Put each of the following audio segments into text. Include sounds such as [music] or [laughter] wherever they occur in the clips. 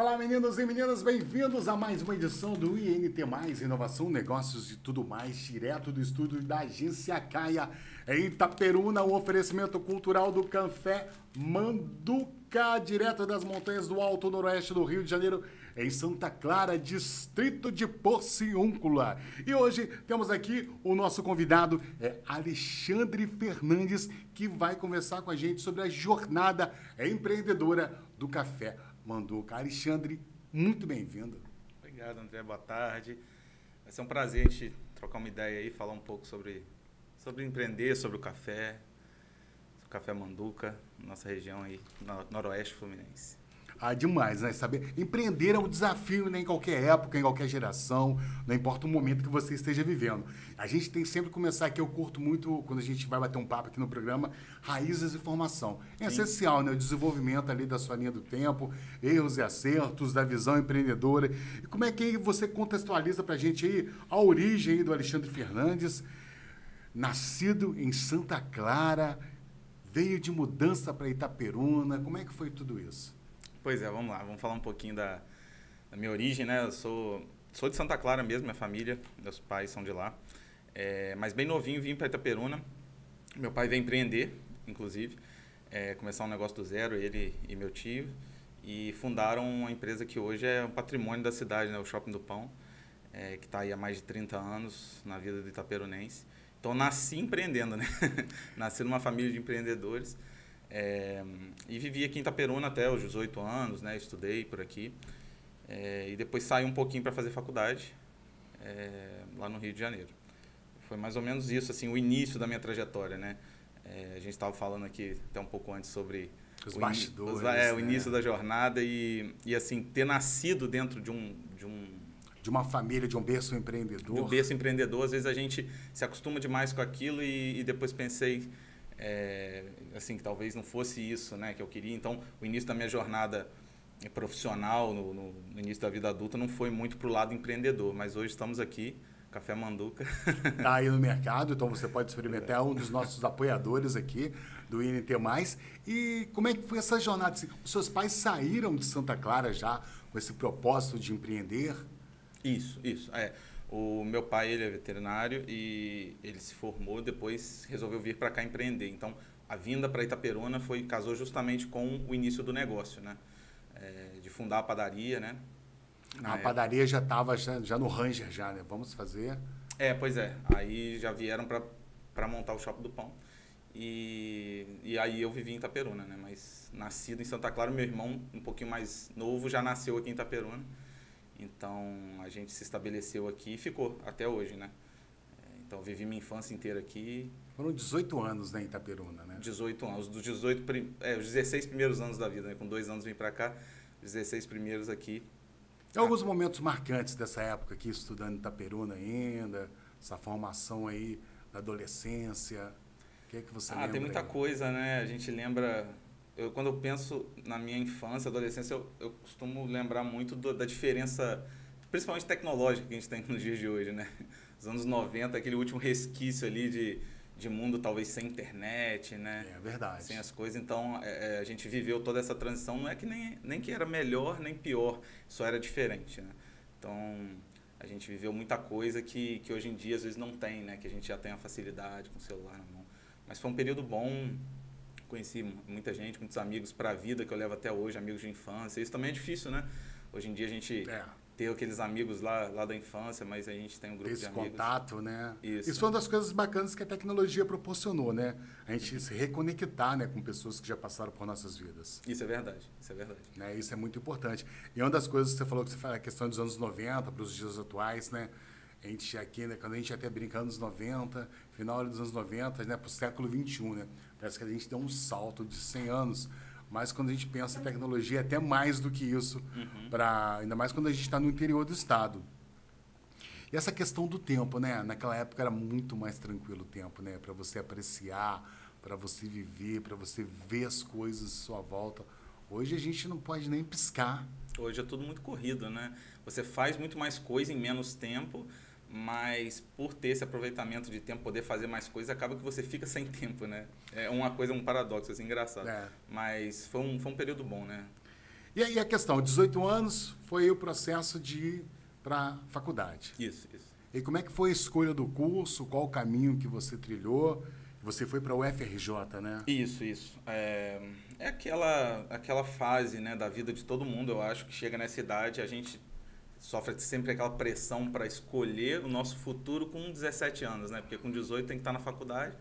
Olá, meninos e meninas, bem-vindos a mais uma edição do INT Mais Inovação, Negócios e tudo mais, direto do estúdio da Agência Caia, em Itaperuna, o oferecimento cultural do Café Manduca, direto das montanhas do Alto Noroeste do Rio de Janeiro, em Santa Clara, distrito de Porciúncula. E hoje temos aqui o nosso convidado, é Alexandre Fernandes, que vai conversar com a gente sobre a jornada empreendedora do Café Manduca. Alexandre, muito bem-vindo. Obrigado, André. Boa tarde. Vai ser um prazer a gente trocar uma ideia aí, falar um pouco sobre, sobre empreender, sobre o café, o café Manduca, nossa região aí, no noroeste fluminense. Ah, demais, né? Saber empreender é um desafio né? em qualquer época, em qualquer geração, não importa o momento que você esteja vivendo. A gente tem sempre que começar aqui, eu curto muito quando a gente vai bater um papo aqui no programa, raízes e formação. É Sim. essencial, né? O desenvolvimento ali da sua linha do tempo, erros e acertos, da visão empreendedora. E como é que você contextualiza para a gente aí a origem aí do Alexandre Fernandes, nascido em Santa Clara, veio de mudança para Itaperuna, como é que foi tudo isso? Pois é, vamos lá, vamos falar um pouquinho da, da minha origem, né? Eu sou, sou de Santa Clara mesmo, minha família, meus pais são de lá. É, mas bem novinho vim para Itaperuna. Meu pai veio empreender, inclusive, é, começar um negócio do zero, ele e meu tio, e fundaram uma empresa que hoje é um patrimônio da cidade, né? o Shopping do Pão, é, que está aí há mais de 30 anos na vida do itaperunense. Então, nasci empreendendo, né? [laughs] nasci numa família de empreendedores. É, e vivi aqui em Itaperuna até os 18 anos, né? Estudei por aqui. É, e depois saí um pouquinho para fazer faculdade é, lá no Rio de Janeiro. Foi mais ou menos isso, assim, o início da minha trajetória, né? É, a gente estava falando aqui até um pouco antes sobre os bastidores, os, é, né? o início da jornada e, e assim ter nascido dentro de um, de um de uma família, de um berço empreendedor. De um berço empreendedor, às vezes a gente se acostuma demais com aquilo e, e depois pensei é, assim que talvez não fosse isso né que eu queria então o início da minha jornada profissional no, no, no início da vida adulta não foi muito para o lado empreendedor mas hoje estamos aqui Café Manduca. Está [laughs] aí no mercado, então você pode experimentar é um dos nossos apoiadores aqui do INT+. E como é que foi essa jornada? Os seus pais saíram de Santa Clara já com esse propósito de empreender? Isso, isso. É. O meu pai ele é veterinário e ele se formou, depois resolveu vir para cá empreender. Então, a vinda para Itaperuna foi casou justamente com o início do negócio, né? É, de fundar a padaria, né? Na a época. padaria já estava já, já, no Ranger já, né? Vamos fazer. É, pois é. Aí já vieram para montar o shopping do pão. E, e aí eu vivi em Itaperuna, né? Mas nascido em Santa Clara, meu irmão, um pouquinho mais novo, já nasceu aqui em Itaperuna. Então a gente se estabeleceu aqui e ficou até hoje, né? É, então vivi minha infância inteira aqui. Foram 18 anos né, em Itaperuna, né? 18 anos. Dos 18, é, os 16 primeiros anos da vida, né? Com dois anos vim para cá, 16 primeiros aqui. Alguns momentos marcantes dessa época aqui, estudando Itaperuna ainda, essa formação aí da adolescência. O que é que você ah, lembra? Ah, tem muita aí? coisa, né? A gente lembra eu, quando eu penso na minha infância, adolescência, eu, eu costumo lembrar muito do, da diferença, principalmente tecnológica que a gente tem [laughs] nos dias de hoje, né? Os anos 90, aquele último resquício ali de, de mundo talvez sem internet, né? É verdade. Sem as coisas. Então, é, é, a gente viveu toda essa transição. Não é que nem, nem que era melhor nem pior, só era diferente, né? Então, a gente viveu muita coisa que, que hoje em dia às vezes não tem, né? Que a gente já tem a facilidade com o celular na mão. Mas foi um período bom, conheci muita gente, muitos amigos para a vida que eu levo até hoje, amigos de infância. Isso também é difícil, né? Hoje em dia a gente é. ter aqueles amigos lá, lá da infância, mas a gente tem um grupo Esse de amigos. Contato, né? Isso. Isso foi uma das coisas bacanas que a tecnologia proporcionou, né? A gente se reconectar né, com pessoas que já passaram por nossas vidas. Isso é verdade, isso é verdade. Né? Isso é muito importante. E uma das coisas que você falou que você fala, a questão dos anos 90 para os dias atuais, né? A gente aqui, né, quando a gente até brinca anos 90, final dos anos 90, né, para o século 21, né? Parece que a gente deu um salto de 100 anos. Mas quando a gente pensa em tecnologia, é até mais do que isso, uhum. Pra, ainda mais quando a gente está no interior do estado. E essa questão do tempo, né? Naquela época era muito mais tranquilo o tempo, né? Para você apreciar, para você viver, para você ver as coisas à sua volta. Hoje a gente não pode nem piscar. Hoje é tudo muito corrido, né? Você faz muito mais coisa em menos tempo mas por ter esse aproveitamento de tempo, poder fazer mais coisas, acaba que você fica sem [laughs] tempo, né? É uma coisa, um paradoxo, assim, engraçado. É. Mas foi um, foi um período bom, né? E aí a questão, 18 anos foi o processo de ir para faculdade. Isso, isso. E como é que foi a escolha do curso? Qual o caminho que você trilhou? Você foi para o UFRJ, né? Isso, isso. É, é aquela, aquela fase né, da vida de todo mundo, eu acho, que chega nessa idade, a gente sofre sempre aquela pressão para escolher o nosso futuro com 17 anos, né? Porque com 18 tem que estar na faculdade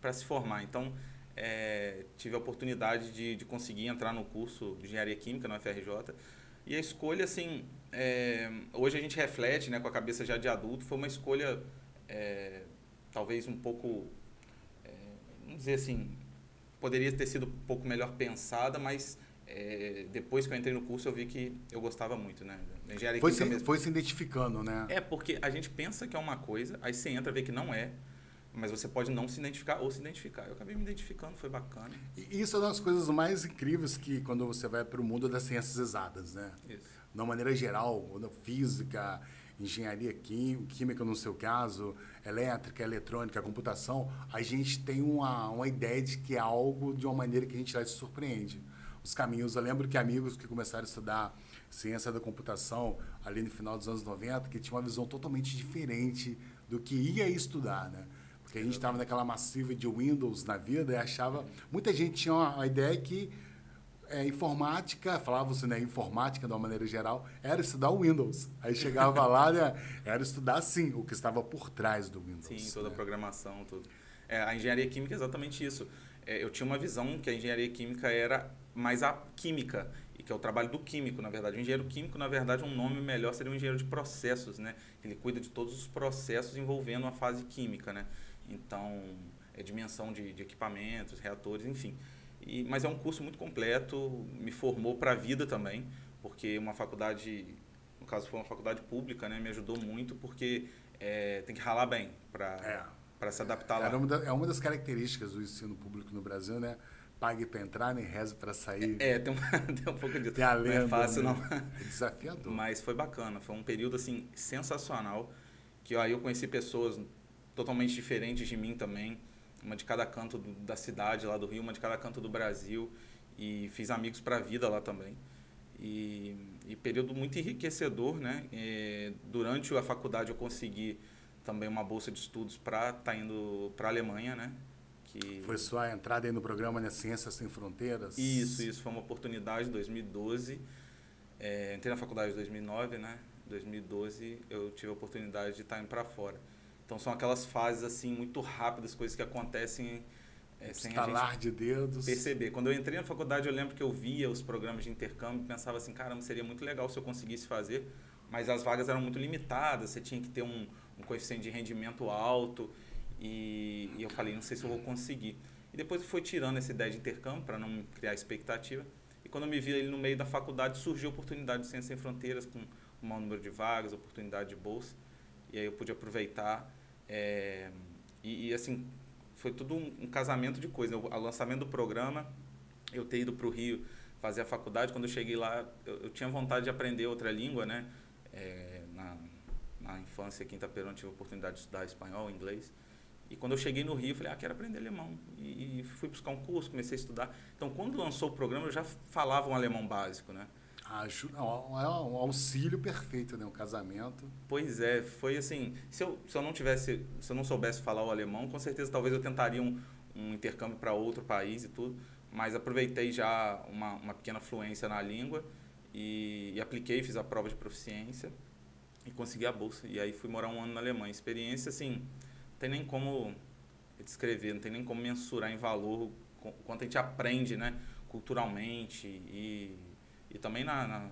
para se formar. Então, é, tive a oportunidade de, de conseguir entrar no curso de Engenharia Química na UFRJ. E a escolha, assim, é, hoje a gente reflete né, com a cabeça já de adulto, foi uma escolha é, talvez um pouco, é, vamos dizer assim, poderia ter sido um pouco melhor pensada, mas é, depois que eu entrei no curso eu vi que eu gostava muito, né? Engenharia foi, se, mesmo. foi se identificando, né? É, porque a gente pensa que é uma coisa, aí você entra e vê que não é, mas você pode não se identificar ou se identificar. Eu acabei me identificando, foi bacana. E isso é uma das coisas mais incríveis que quando você vai para o mundo das ciências exatas, né? Isso. De uma maneira geral, física, engenharia química no seu caso, elétrica, eletrônica, computação, a gente tem uma, uma ideia de que é algo de uma maneira que a gente já se surpreende. Os caminhos, eu lembro que amigos que começaram a estudar ciência da computação ali no final dos anos 90, que tinham uma visão totalmente diferente do que ia estudar, né? Porque a gente estava naquela massiva de Windows na vida e achava... Muita gente tinha uma ideia que é, informática, falava-se né, informática de uma maneira geral, era estudar o Windows. Aí chegava lá, né, era estudar, sim, o que estava por trás do Windows. Sim, toda né? a programação, tudo. É, a engenharia química é exatamente isso. É, eu tinha uma visão que a engenharia química era mais a química, que é o trabalho do químico, na verdade. O engenheiro químico, na verdade, um nome melhor seria um engenheiro de processos, né? Ele cuida de todos os processos envolvendo a fase química, né? Então, é dimensão de, de equipamentos, reatores, enfim. E, mas é um curso muito completo, me formou para a vida também, porque uma faculdade, no caso foi uma faculdade pública, né, me ajudou muito, porque é, tem que ralar bem para é. se adaptar lá. Uma da, é uma das características do ensino público no Brasil, né? Pague para entrar, nem reze para sair. É, tem um, [laughs] tem um pouco disso. Tem a lenda, não é fácil, né? não. É desafiador. Mas foi bacana, foi um período assim sensacional, que aí eu conheci pessoas totalmente diferentes de mim também uma de cada canto do, da cidade lá do Rio, uma de cada canto do Brasil e fiz amigos para a vida lá também. E, e, período muito enriquecedor, né? E durante a faculdade eu consegui também uma bolsa de estudos para estar tá indo para a Alemanha, né? Que... Foi sua entrada aí no programa né, Ciências Sem Fronteiras? Isso, isso. Foi uma oportunidade em 2012. É, entrei na faculdade em 2009, né? 2012 eu tive a oportunidade de estar indo para fora. Então são aquelas fases assim muito rápidas, coisas que acontecem é, sem Estalar a gente de dedos. perceber. Quando eu entrei na faculdade, eu lembro que eu via os programas de intercâmbio e pensava assim, caramba, seria muito legal se eu conseguisse fazer, mas as vagas eram muito limitadas, você tinha que ter um, um coeficiente de rendimento alto e, e, eu falei, não sei se eu vou conseguir. E depois eu fui tirando essa ideia de intercâmbio para não criar expectativa. E quando eu me vi ali no meio da faculdade, surgiu a oportunidade de Ciência Sem Fronteiras com um maior número de vagas, oportunidade de bolsa e aí eu pude aproveitar. É, e, e, assim, foi tudo um, um, casamento de coisas. O, lançamento do programa, eu ter ido para o Rio fazer a faculdade, quando eu cheguei lá, eu, eu tinha vontade de aprender outra língua, né? É, na, na infância em Itaperuna, tive a oportunidade de estudar espanhol, inglês. E quando eu cheguei no Rio, eu falei, ah, quero aprender alemão. E, e fui buscar um curso, comecei a estudar. Então, quando lançou o programa, eu já falava um alemão básico, né? Ajuda, é um auxílio perfeito, né? Um casamento. Pois é, foi assim. Se eu, se eu não tivesse, se eu não soubesse falar o alemão, com certeza talvez eu tentaria um, um intercâmbio para outro país e tudo. Mas aproveitei já uma, uma pequena fluência na língua e, e, apliquei, fiz a prova de proficiência e consegui a bolsa. E aí fui morar um ano na Alemanha. Experiência, assim, tem nem como descrever, não tem nem como mensurar em valor o quanto a gente aprende, né? Culturalmente e e também na, na,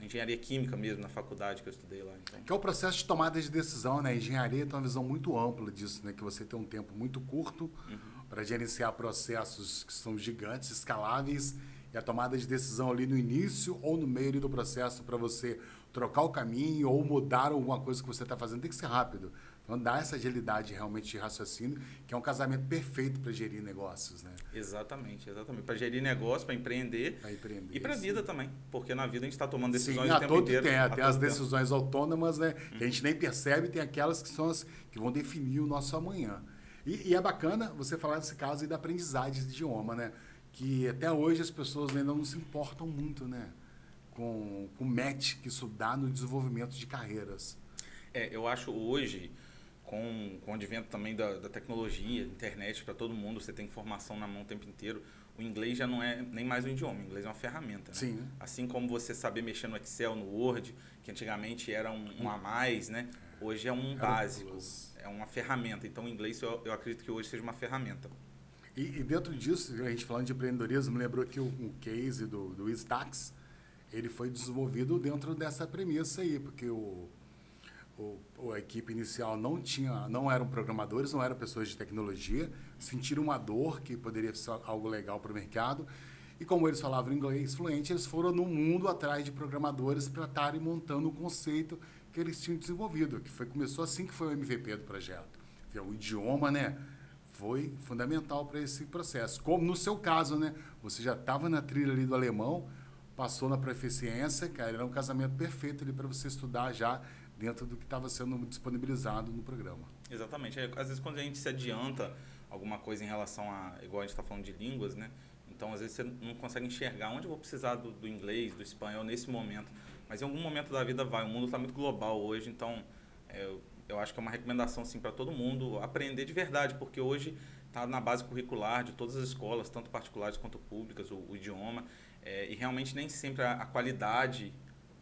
engenharia química mesmo, na faculdade que eu estudei lá. Então. Que é o processo de tomada de decisão, né? A engenharia tem uma visão muito ampla disso, né? Que você tem um tempo muito curto uhum. para gerenciar processos que são gigantes, escaláveis, e a tomada de decisão ali no início ou no meio do processo para você trocar o caminho ou mudar alguma coisa que você está fazendo tem que ser rápido. Então, dá essa agilidade realmente de raciocínio, que é um casamento perfeito para gerir negócios, né? Exatamente, exatamente. Para gerir negócio, para empreender, empreender, e para a vida também, porque na vida a gente está tomando decisões sim, o tempo inteiro. Tem, tem as decisões tempo. autônomas, né? Uhum. Que a gente nem percebe, tem aquelas que são as que vão definir o nosso amanhã. E, e é bacana você falar desse caso aí da aprendizagem de idioma, né? Que até hoje as pessoas ainda não se importam muito, né? com, com o match que isso dá no desenvolvimento de carreiras. É, eu acho hoje, com, com o advento também da, da tecnologia, internet para todo mundo, você tem informação na mão o tempo inteiro, o inglês já não é nem mais um idioma, o inglês é uma ferramenta. Né? Sim. Assim como você saber mexer no Excel, no Word, que antigamente era um, um a mais, né? hoje é um básico, é uma ferramenta. Então o inglês eu, eu acredito que hoje seja uma ferramenta. E, e, dentro disso, a gente falando de empreendedorismo, me lembrou que o, um case do, do Stax, ele foi desenvolvido dentro dessa premissa aí, porque o, o, a equipe inicial não tinha, não eram programadores, não eram pessoas de tecnologia, sentiram uma dor que poderia ser algo legal para o mercado. E como eles falavam inglês fluente, eles foram no mundo atrás de programadores para estarem montando o conceito que eles tinham desenvolvido, que foi começou assim que foi o MVP do projeto. É o idioma, né? Foi fundamental para esse processo. Como no seu caso, né? Você já estava na trilha ali do alemão, passou na proficiência, cara, era um casamento perfeito ali para você estudar já dentro do que estava sendo disponibilizado no programa. Exatamente. É, às vezes quando a gente se adianta alguma coisa em relação a, igual a gente está falando de línguas, né? Então às vezes você não consegue enxergar onde eu vou precisar do, do inglês, do espanhol nesse momento. Mas em algum momento da vida vai. O mundo está muito global hoje, então é, eu, acho que é uma recomendação assim, para todo mundo aprender de verdade, porque hoje está na base curricular de todas as escolas, tanto particulares quanto públicas, o, o idioma. É, e realmente nem sempre a, a qualidade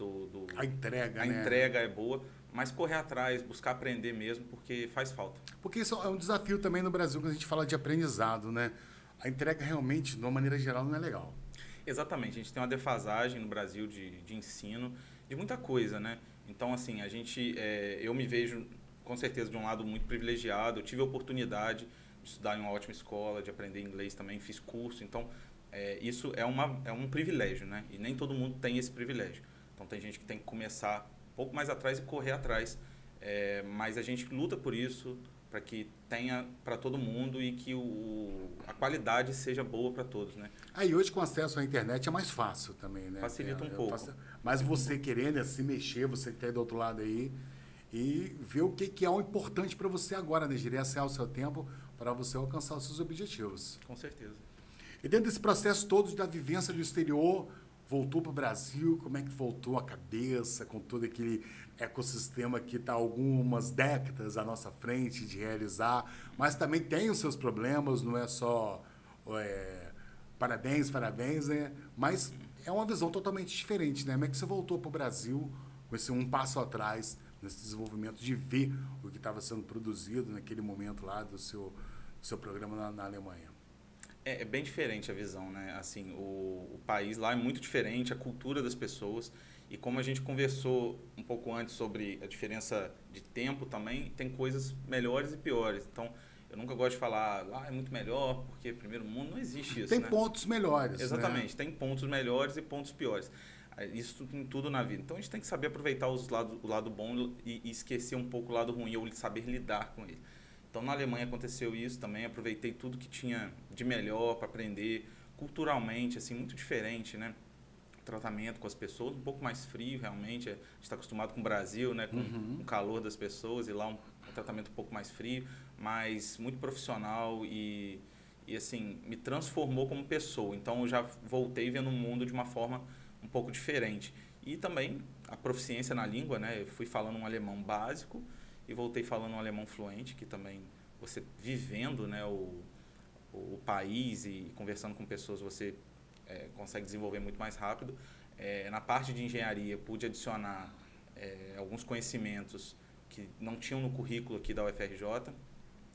do, do, a entrega, a né? entrega é boa, mas correr atrás, buscar aprender mesmo, porque faz falta. Porque isso é um desafio também no Brasil quando a gente fala de aprendizado, né? A entrega realmente, de uma maneira geral, não é legal. Exatamente, a gente tem uma defasagem no Brasil de, de ensino, de muita coisa, né? Então, assim, a gente, é, eu me vejo com certeza de um lado muito privilegiado, eu tive a oportunidade de estudar em uma ótima escola, de aprender inglês também, fiz curso, então é, isso é, uma, é um privilégio, né? E nem todo mundo tem esse privilégio. Então tem gente que tem que começar um pouco mais atrás e correr atrás, é, mas a gente luta por isso, para que tenha para todo mundo e que o, a qualidade seja boa para todos, né? Aí hoje com acesso à internet é mais fácil também, né? Facilita é, um pouco. Faço, mas você querendo é se mexer, você que está aí do outro lado aí e ver o que, que é o importante para você agora, né? Gerenciar o seu tempo para você alcançar os seus objetivos. Com certeza. E dentro desse processo todo da vivência do exterior, voltou para o Brasil, como é que voltou a cabeça com todo aquele ecossistema que está algumas décadas à nossa frente de realizar, mas também tem os seus problemas, não é só é, parabéns, parabéns, né? Mas é uma visão totalmente diferente, né? Como é que você voltou para o Brasil com esse um passo atrás nesse desenvolvimento de ver o que estava sendo produzido naquele momento lá do seu, seu programa na, na Alemanha? É, é, bem diferente a visão, né? Assim, o, o, país lá é muito diferente, a cultura das pessoas. E como a gente conversou um pouco antes sobre a diferença de tempo também, tem coisas melhores e piores. Então, eu nunca gosto de falar, lá ah, é muito melhor, porque primeiro mundo não existe isso. Tem né? pontos melhores. Né? Exatamente, né? tem pontos melhores e pontos piores. Isso em tudo na vida. Então a gente tem que saber aproveitar os lados, o lado bom e, e esquecer um pouco o lado ruim, ou saber lidar com ele. Então na Alemanha aconteceu isso também, aproveitei tudo que tinha de melhor para aprender, culturalmente, assim, muito diferente, né? tratamento com as pessoas, um pouco mais frio realmente, a gente está acostumado com o Brasil, né? Com uhum. o calor das pessoas e lá um, um, tratamento um pouco mais frio, mas muito profissional e, e assim, me transformou como pessoa. Então eu já voltei vendo o mundo de uma forma um pouco diferente. E também a proficiência na língua, né? Eu fui falando um alemão básico, e voltei falando um alemão fluente, que também você vivendo né, o, o país e conversando com pessoas, você é, consegue desenvolver muito mais rápido. É, na parte de engenharia, pude adicionar é, alguns conhecimentos que não tinham no currículo aqui da UFRJ,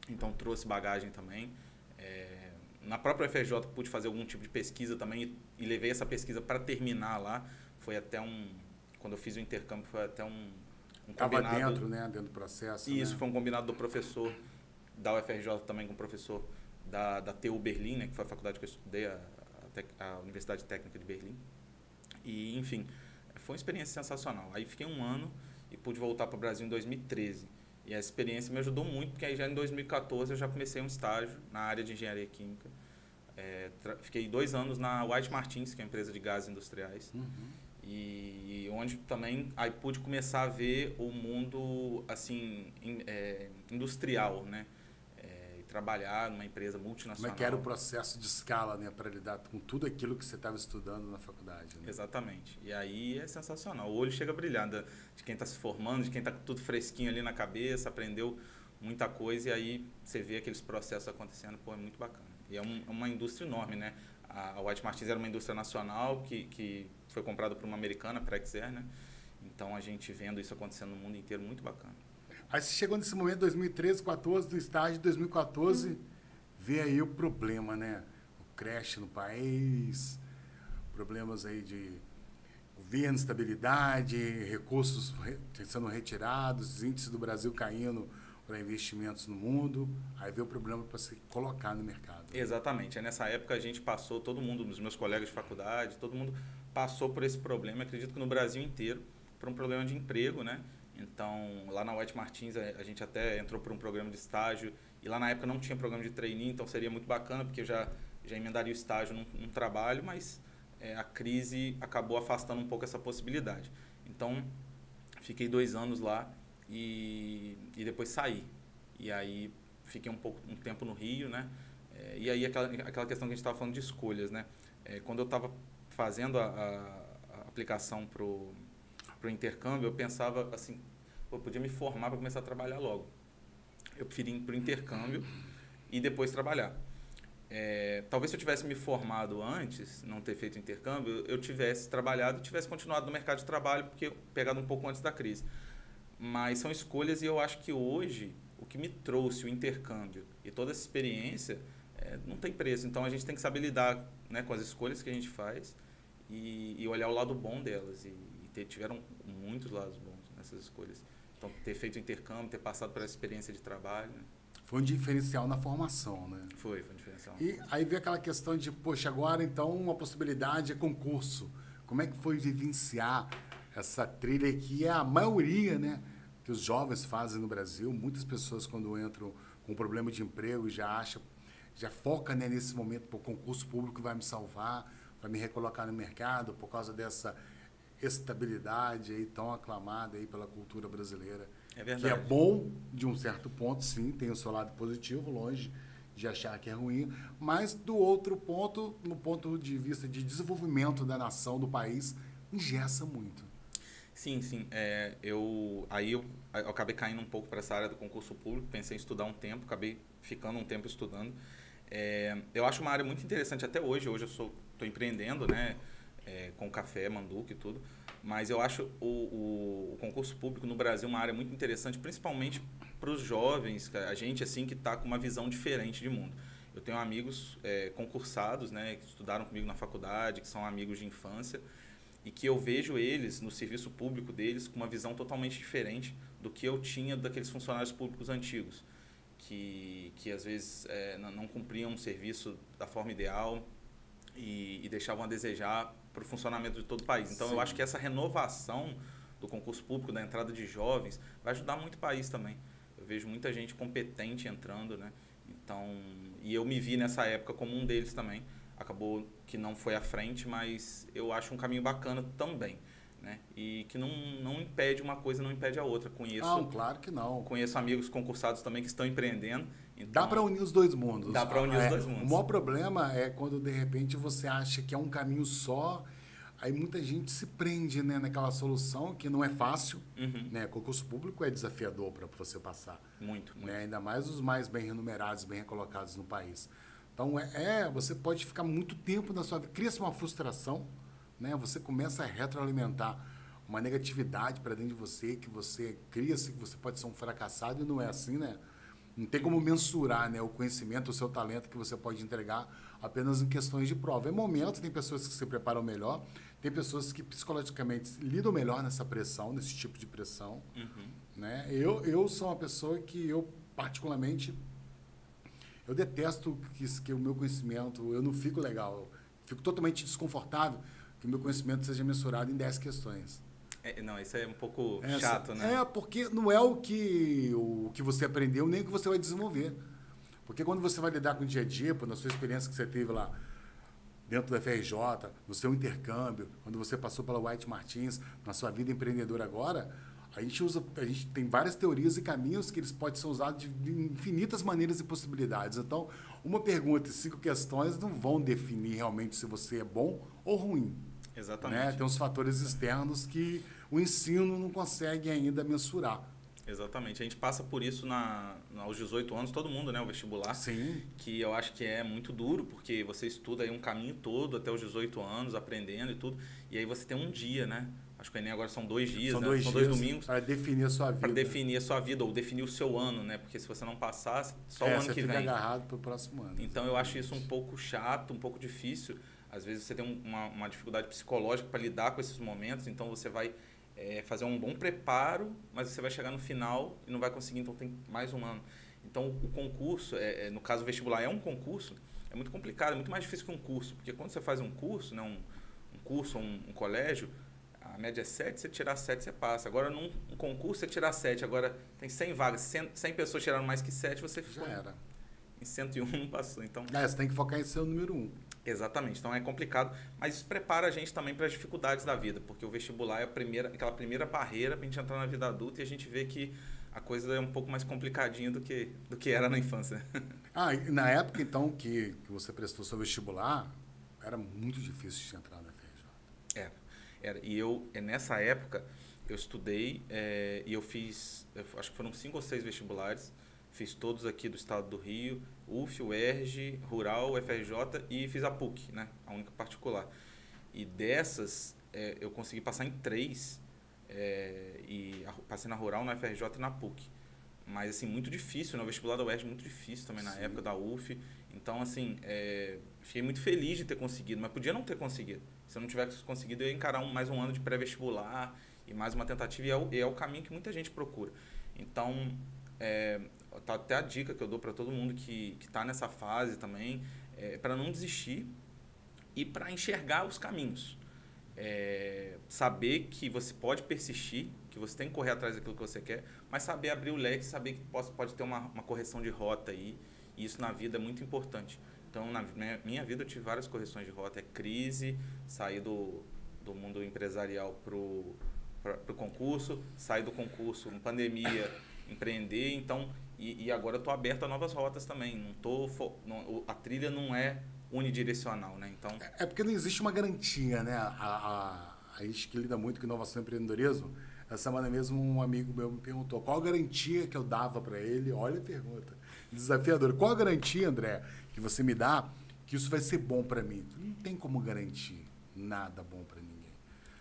então trouxe bagagem também. É, na própria UFRJ, pude fazer algum tipo de pesquisa também e, e levei essa pesquisa para terminar lá. Foi até um. Quando eu fiz o intercâmbio, foi até um, Estava dentro, né? Dentro do processo. Isso, né? foi um combinado do professor da UFRJ também com o professor da, da TU Berlim, né? Que foi a faculdade que eu estudei, a, a, a Universidade Técnica de Berlim. E, enfim, foi uma experiência sensacional. Aí fiquei um ano e pude voltar para o Brasil em 2013. E a experiência me ajudou muito, porque aí já em 2014 eu já comecei um estágio na área de engenharia química. É, fiquei dois anos na White Martins, que é uma empresa de gases industriais. Uhum. E onde também aí pude começar a ver o mundo assim in, é, industrial, né? É, trabalhar numa empresa multinacional. Como é que era o processo de escala, né, para lidar com tudo aquilo que você estava estudando na faculdade? Né? Exatamente. E aí é sensacional. O olho chega a brilhar de quem está se formando, de quem está tudo fresquinho ali na cabeça, aprendeu muita coisa e aí você vê aqueles processos acontecendo, pô, é muito bacana. E é um, é uma indústria enorme, né? A White Martins era uma indústria nacional que, que foi comprada por uma americana, Praxair, né? Então a gente vendo isso acontecendo no mundo inteiro, muito bacana. Aí você chegou nesse momento, 2013, 14, do estágio, 2014, hum. vê aí o problema, né? O crash no país, problemas aí de governo, estabilidade, recursos sendo retirados, índices do Brasil caindo para investimentos no mundo, aí vê o problema para se colocar no mercado. Exatamente. nessa época a gente passou, todo mundo, os meus colegas de faculdade, todo mundo passou por esse problema, acredito que no Brasil inteiro, por um problema de emprego, né? Então, lá na White Martins, a gente até entrou por um programa de estágio, e lá na época não tinha programa de trainee, então seria muito bacana, porque eu já, já emendaria o estágio num, num trabalho, mas é, a crise acabou afastando um pouco essa possibilidade. Então, fiquei dois anos lá, e, e depois saí. E aí fiquei um pouco um tempo no Rio, né? É, e aí aquela, aquela questão que a gente estava falando de escolhas, né? É, quando eu estava fazendo a, a, aplicação para o intercâmbio, eu pensava assim, eu podia me formar para começar a trabalhar logo. Eu preferi ir para o intercâmbio e depois trabalhar. É, talvez se eu tivesse me formado antes, não ter feito intercâmbio, eu tivesse trabalhado e tivesse continuado no mercado de trabalho, porque pegado um pouco antes da crise. Mas são escolhas e eu acho que hoje o que me trouxe o intercâmbio e toda essa experiência é, não tem preço. Então a gente tem que saber lidar né, com as escolhas que a gente faz e, e olhar o lado bom delas. E, e ter, tiveram muitos lados bons nessas escolhas. Então ter feito intercâmbio, ter passado essa experiência de trabalho. Né? Foi um diferencial na formação, né? Foi, foi um diferencial. E aí veio aquela questão de, poxa, agora então uma possibilidade é concurso. Como é que foi vivenciar essa trilha que é a maioria, né? Que os jovens fazem no Brasil. Muitas pessoas, quando entram com problema de emprego, já acham, já foca né, nesse momento, o concurso público vai me salvar, vai me recolocar no mercado, por causa dessa estabilidade aí tão aclamada aí pela cultura brasileira. É verdade. Que é bom de um certo ponto, sim, tem o seu lado positivo, longe de achar que é ruim, mas do outro ponto, no ponto de vista de desenvolvimento da nação, do país, engessa muito. Sim, sim. É, eu, aí eu, eu, acabei caindo um pouco para essa área do concurso público, pensei em estudar um tempo, acabei ficando um tempo estudando. É, eu acho uma área muito interessante até hoje. Hoje eu estou empreendendo, né? É, com café, manduca e tudo. Mas eu acho o, o, o, concurso público no Brasil uma área muito interessante, principalmente para os jovens, a gente assim que está com uma visão diferente de mundo. Eu tenho amigos é, concursados, né, que estudaram comigo na faculdade, que são amigos de infância, e que eu vejo eles no serviço público deles com uma visão totalmente diferente do que eu tinha daqueles funcionários públicos antigos, que, que às vezes é, não, não, cumpriam um serviço da forma ideal e, e deixavam a desejar para o funcionamento de todo o país. Então, Sim. eu acho que essa renovação do concurso público, da entrada de jovens, vai ajudar muito o país também. Eu vejo muita gente competente entrando, né? Então, e eu me vi nessa época como um deles também acabou que não foi à frente, mas eu acho um caminho bacana também. Né? E que não, não impede uma coisa, não impede a outra. Conheço, não, claro que não. Conheço amigos concursados também que estão empreendendo. Então, dá para unir os dois mundos. Dá para unir é, os dois mundos. O maior problema é quando de repente você acha que é um caminho só, aí muita gente se prende né, naquela solução que não é fácil. Uhum. Né? Concurso público é desafiador para você passar. Muito, muito. Né? Ainda mais os mais bem remunerados, bem recolocados no país. Então, é, é, você pode ficar muito tempo na sua vida, cria-se uma frustração, né? Você começa a retroalimentar uma negatividade para dentro de você, que você cria-se que você pode ser um fracassado e não é assim, né? Não tem como mensurar né, o conhecimento, o seu talento que você pode entregar apenas em questões de prova. É momento, tem pessoas que se preparam melhor, tem pessoas que psicologicamente lidam melhor nessa pressão, nesse tipo de pressão. Uhum. Né? Eu, eu sou uma pessoa que eu, particularmente, eu detesto que, que o meu conhecimento, eu não fico legal, fico totalmente desconfortável que meu conhecimento seja mensurado em 10 questões. É, não, isso é um pouco Essa, chato, né? É, porque não é o que, o que você aprendeu, nem o que você vai desenvolver. Porque quando você vai lidar com o dia a dia, na sua experiência que você teve lá dentro da FRJ, no seu intercâmbio, quando você passou pela White Martins, na sua vida empreendedora agora, A gente usa, a gente tem várias teorias e caminhos que eles podem ser usados de infinitas maneiras e possibilidades. Então, uma pergunta e cinco questões não vão definir realmente se você é bom ou ruim. Exatamente. Né? Tem uns fatores externos que o ensino não consegue ainda mensurar. Exatamente. A gente passa por isso na, aos 18 anos, todo mundo, né? O vestibular. Sim. Que eu acho que é muito duro, porque você estuda aí um caminho todo até os 18 anos, aprendendo e tudo. E aí você tem um dia, né? Acho que o Enem agora são dois dias, são né? dois são dias dois domingos. Para definir a sua vida. Para definir a sua vida, ou definir o seu ano, né? Porque se você não passar, só é, o ano que fica vem. agarrado para o próximo ano. Então eu acho isso um pouco chato, um pouco difícil. Às vezes você tem uma, uma dificuldade psicológica para lidar com esses momentos, então você vai é, fazer um bom preparo, mas você vai chegar no final e não vai conseguir, então tem mais um ano. Então o concurso, é, é, no caso o vestibular é um concurso, é muito complicado, é muito mais difícil que um curso, porque quando você faz um curso, né, um, um curso, um, um colégio, a média é 7, você tirar 7, você passa. Agora, num um concurso, você tirar 7. Agora, tem 100 vagas. 100, 100 pessoas tiraram mais que 7, você Já era. Em 101 não passou. Então, é, você tem que focar em ser o número 1. Exatamente. Então, é complicado. Mas isso prepara a gente também para as dificuldades da vida. Porque o vestibular é a primeira, aquela primeira barreira para a gente entrar na vida adulta e a gente vê que a coisa é um pouco mais complicadinha do que, do que era na infância. [laughs] Ah, e na época, então, que, que você prestou seu vestibular, era muito difícil de entrar na FRJ. Era. Era. E eu, é, nessa época, eu estudei é, e eu fiz, eu acho que foram cinco ou seis vestibulares. Fiz todos aqui do estado do Rio, UF, UERJ, Rural, FRJ e fiz a PUC, né? A única particular. E dessas, é, eu consegui passar em três. É, e passei na Rural, na FRJ e na PUC. Mas, assim, muito difícil, né? O vestibular da UERJ muito difícil também na Sim. época da UF. Então, assim, é, fiquei muito feliz de ter conseguido, mas podia não ter conseguido. Se eu não tivesse conseguido, eu ia encarar um, mais um ano de pré-vestibular e mais uma tentativa, e é, o, é o caminho que muita gente procura. Então, é, tá até a dica que eu dou para todo mundo que está nessa fase também, é, para não desistir e para enxergar os caminhos. É, saber que você pode persistir, que você tem que correr atrás daquilo que você quer, mas saber abrir o leque, saber que pode, pode ter uma, uma correção de rota aí, e isso na vida é muito importante. Então, na minha, vida, eu tive várias correções de rota. É crise, sair do, do mundo empresarial para o concurso, sair do concurso, pandemia, empreender. Então, e, e agora eu estou aberto a novas rotas também. Não tô, não, a trilha não é unidirecional, né? Então, É porque não existe uma garantia, né? A, a, a gente que lida muito com inovação e empreendedorismo, essa semana mesmo um amigo meu me perguntou qual a garantia que eu dava para ele. Olha a pergunta, desafiadora. Qual a garantia, André, que você me dá que isso vai ser bom para mim? Não tem como garantir nada bom para ninguém.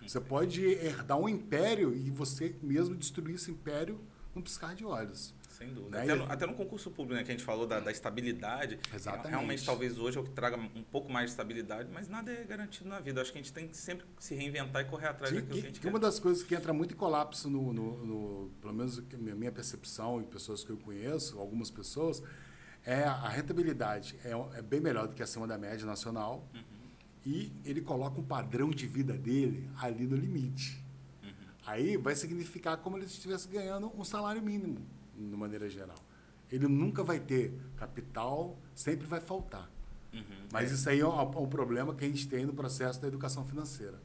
Você pode herdar um império e você mesmo destruir esse império num piscar de olhos. Sem dúvida. Né? Até, no, até no concurso público, né, que a gente falou da, da estabilidade. Exatamente. Realmente, talvez hoje é o que traga um pouco mais de estabilidade, mas nada é garantido na vida. Acho que a gente tem que sempre se reinventar e correr atrás Sim, daquilo que, que, a gente que quer. uma das coisas que entra muito em colapso, no, no, no- pelo menos minha minha percepção e pessoas que eu conheço, algumas pessoas, é a rentabilidade. É, é bem melhor do que acima da média nacional. Uhum. E ele coloca um padrão de vida dele ali no limite. Uhum. Aí vai significar como ele estivesse ganhando um salário mínimo, de maneira geral. Ele nunca vai ter capital, sempre vai faltar. Uhum. Mas É, isso aí é um, é um problema que a gente tem no processo da educação financeira.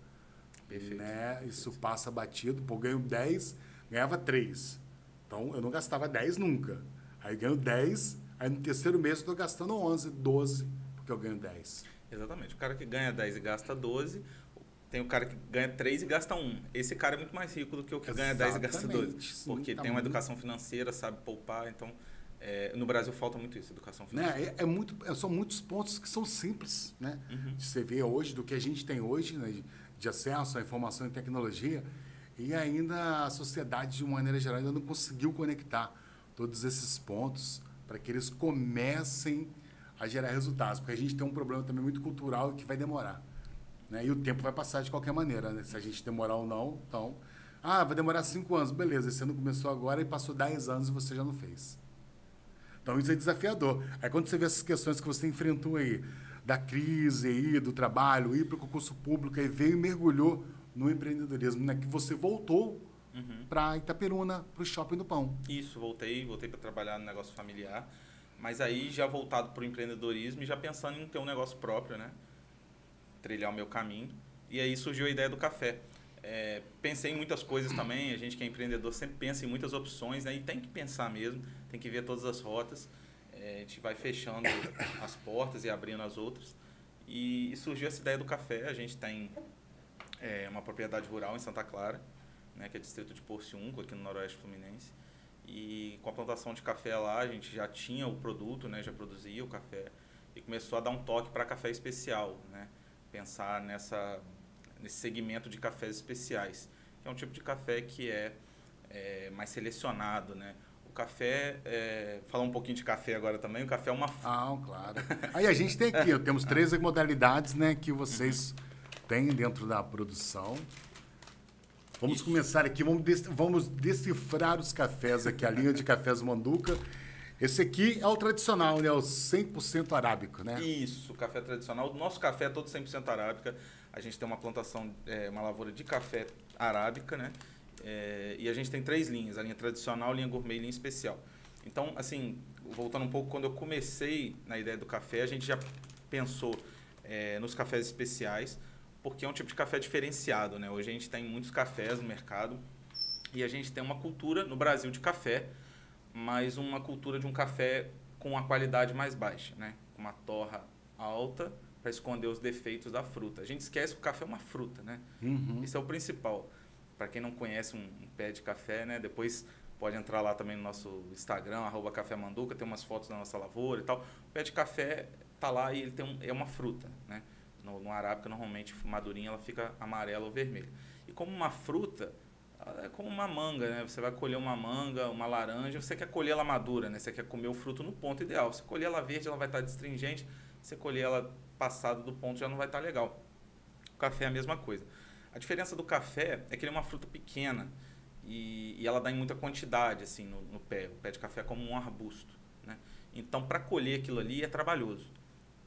Perfeito. Né? Isso passa batido. Pô, ganho 10, ganhava 3. Então, eu não gastava 10 nunca. Aí ganho 10, aí no terceiro mês eu estou gastando 11, 12, porque eu ganho 10. Exatamente. O cara que ganha 10 e gasta 12, tem o cara que ganha 3 e gasta 1. Esse cara é muito mais rico do que o que ganha 10 e gasta 12. Exatamente, sim, Porque tá tem uma educação financeira, sabe poupar. Então, é, no Brasil falta muito isso, educação financeira. Né? É, é muito, é- são muitos pontos que são simples, né? Uhum. De você ver hoje, do que a gente tem hoje, né? de, de acesso à informação e tecnologia, e ainda a sociedade, de uma maneira geral, ainda não conseguiu conectar todos esses pontos para que eles comecem a gerar resultados. Porque a gente tem um problema também muito cultural que vai demorar. Né? E o tempo vai passar de qualquer maneira, né? Se a gente demorar ou não, então... Ah, vai demorar cinco anos. Beleza, esse ano começou agora e passou 10 anos e você já não fez. Então isso é desafiador. Aí quando você vê essas questões que você enfrentou aí, da crise aí, do trabalho, ir para o concurso público, aí veio e mergulhou no empreendedorismo, né? Que você voltou Uhum. para Itaperuna, para o Shopping do Pão. Isso, voltei, voltei para trabalhar no negócio familiar, mas aí já voltado para o empreendedorismo e já pensando em ter um negócio próprio, né? Trilhar o meu caminho. E aí surgiu a ideia do café. É, pensei em muitas coisas também. A gente que é empreendedor sempre pensa em muitas opções, né? E tem que pensar mesmo, tem que ver todas as rotas. É, a gente vai fechando as portas e abrindo as outras. E, e surgiu essa ideia do café. A gente tem é, uma propriedade rural em Santa Clara, né? Que é distrito de Porciúnco, aqui no Noroeste Fluminense. E com a plantação de café lá, a gente já tinha o produto, né? Já produzia o café e começou a dar um toque para café especial, né? Pensar nessa nesse segmento de cafés especiais, que é um tipo de café que é, é mais selecionado, né? O café, é, falar um pouquinho de café agora também, o café é uma... Ah, claro. [laughs] Aí a gente tem aqui, temos três modalidades, né, que vocês uhum. têm dentro da produção. Vamos Isso. começar aqui, vamos, vamos decifrar os cafés aqui, a linha de cafés Manduca. Esse aqui é o tradicional, né? O 100% arábico, né? Isso, café tradicional. O nosso café é todo 100% arábica. A gente tem uma plantação, é, uma lavoura de café arábica, né? É, e a gente tem três linhas, a linha tradicional, a linha gourmet e linha especial. Então, assim, voltando um pouco, quando eu comecei na ideia do café, a gente já pensou é, nos cafés especiais, porque é um tipo de café diferenciado, né? Hoje a gente tem muitos cafés no mercado e a gente tem uma cultura no Brasil de café, mas uma cultura de um café com uma qualidade mais baixa, né? Com uma torra alta para esconder os defeitos da fruta. A gente esquece que o café é uma fruta, né? Uhum. Isso é o principal. Para quem não conhece um, um, pé de café, né? Depois pode entrar lá também no nosso Instagram, arroba Café Manduca, tem umas fotos da nossa lavoura e tal. O pé de café tá lá e ele tem um, é uma fruta, né? No, no arábica, normalmente, madurinha, ela fica amarela ou vermelha. E como uma fruta, é como uma manga, né? Você vai colher uma manga, uma laranja, você quer colher ela madura, né? Você quer comer o fruto no ponto ideal. Se colher ela verde, ela vai estar destringente. Se colher ela passada do ponto, já não vai estar legal. O café é a mesma coisa. A diferença do café é que ele é uma fruta pequena e, e ela dá em muita quantidade assim no, no, pé. O pé de café é como um arbusto, né? Então, para colher aquilo ali é trabalhoso.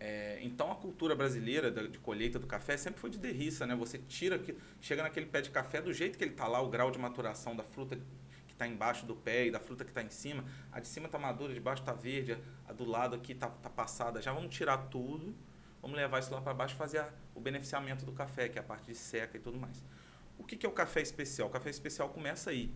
É, então a cultura brasileira de colheita do café sempre foi de derriça, né? Você tira que chega naquele pé de café do jeito que ele está lá, o grau de maturação da fruta que está embaixo do pé e da fruta que está em cima. A de cima está madura, de baixo está verde, a do lado aqui está tá passada. Já vamos tirar tudo, vamos levar isso lá para baixo e fazer a, o beneficiamento do café, que é a parte de seca e tudo mais. O que, que é o café especial? O café especial começa aí.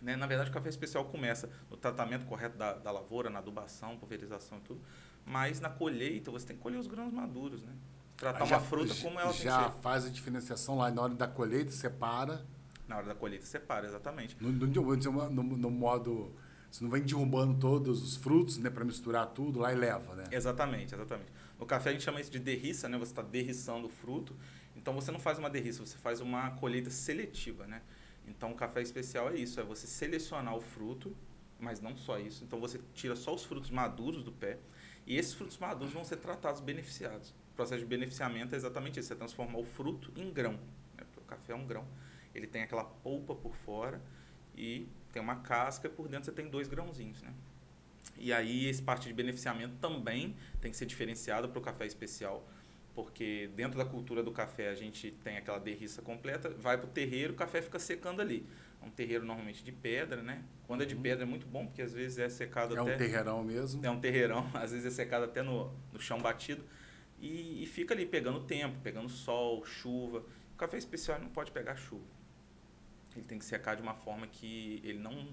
Né? Na verdade, o café especial começa no tratamento correto da, da lavoura, na adubação, pulverização e tudo mas na colheita você tem que colher os grãos maduros, né? Tratar já, uma fruta como ela já tem ser. faz a diferenciação lá na hora da colheita, separa. Na hora da colheita separa, exatamente. No, no, no, no modo você não vem derrubando todos os frutos, né, para misturar tudo lá e leva, né? Exatamente, exatamente. No café a gente chama isso de derriça, né? Você está derriçando o fruto. Então você não faz uma derriça, você faz uma colheita seletiva, né? Então o café especial é isso, é você selecionar o fruto, mas não só isso. Então você tira só os frutos maduros do pé e esses frutos maduros vão ser tratados beneficiados. O processo de beneficiamento é exatamente isso, é transformar o fruto em grão. Né? O café é um grão. Ele tem aquela polpa por fora e tem uma casca e por dentro você tem dois grãozinhos. Né? E aí esse parte de beneficiamento também tem que ser diferenciado para o café especial, porque dentro da cultura do café a gente tem aquela derriça completa, vai para o terreiro, o café fica secando ali um terreiro normalmente de pedra, né? Quando é de uhum. pedra é muito bom, porque às vezes é secado é até... É um terreirão mesmo. É um terreirão, [laughs] às vezes é secado até no, no chão batido. E, e fica ali pegando tempo, pegando sol, chuva. O café especial não pode pegar chuva. Ele tem que secar de uma forma que ele não...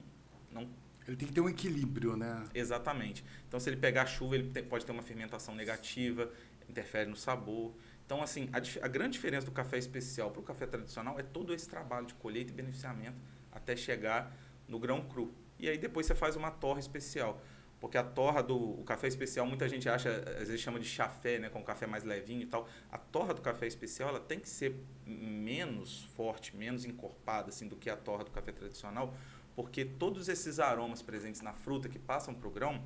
não ele tem que ter um equilíbrio, né? Exatamente. Então, se ele pegar chuva, ele pode ter uma fermentação negativa, interfere no sabor. Então, assim, a, a grande diferença do café especial para o café tradicional é todo esse trabalho de colheita e beneficiamento até chegar no grão cru. E aí depois você faz uma torra especial. Porque a torra do café especial, muita gente acha, às vezes chama de chafé, né, com café mais levinho e tal. A torra do café especial, ela tem que ser menos forte, menos encorpada assim do que a torra do café tradicional, porque todos esses aromas presentes na fruta que passam para o grão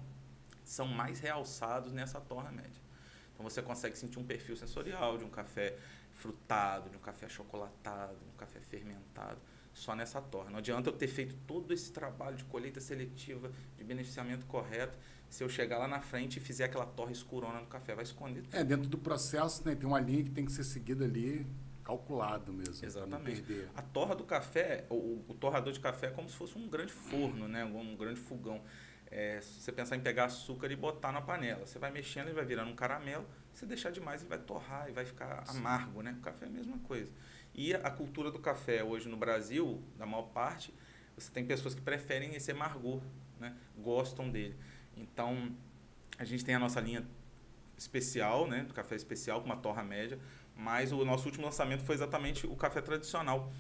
são mais realçados nessa torra média. Então você consegue sentir um perfil sensorial de um café frutado, de um café achocolatado, de um café fermentado só nessa torre. Não adianta eu ter feito todo esse trabalho de colheita seletiva, de beneficiamento correto, se eu chegar lá na frente e fizer aquela torre escurona no café, vai esconder tudo. É, dentro do processo né, tem uma linha que tem que ser seguida ali, calculado mesmo. Exatamente. A torra do café, o, o, torrador de café é como se fosse um grande forno, né, um grande fogão. É, se você pensar em pegar açúcar e botar na panela, você vai mexendo e vai virando um caramelo, Se deixar demais, ele vai torrar e vai ficar Sim. amargo, né? O café é a mesma coisa. E a cultura do café hoje no Brasil, da maior parte, você tem pessoas que preferem esse amargor, né? Gostam dele. Então, a gente tem a nossa linha especial, né? Do café especial com uma torra média, mas o nosso último lançamento foi exatamente o café tradicional.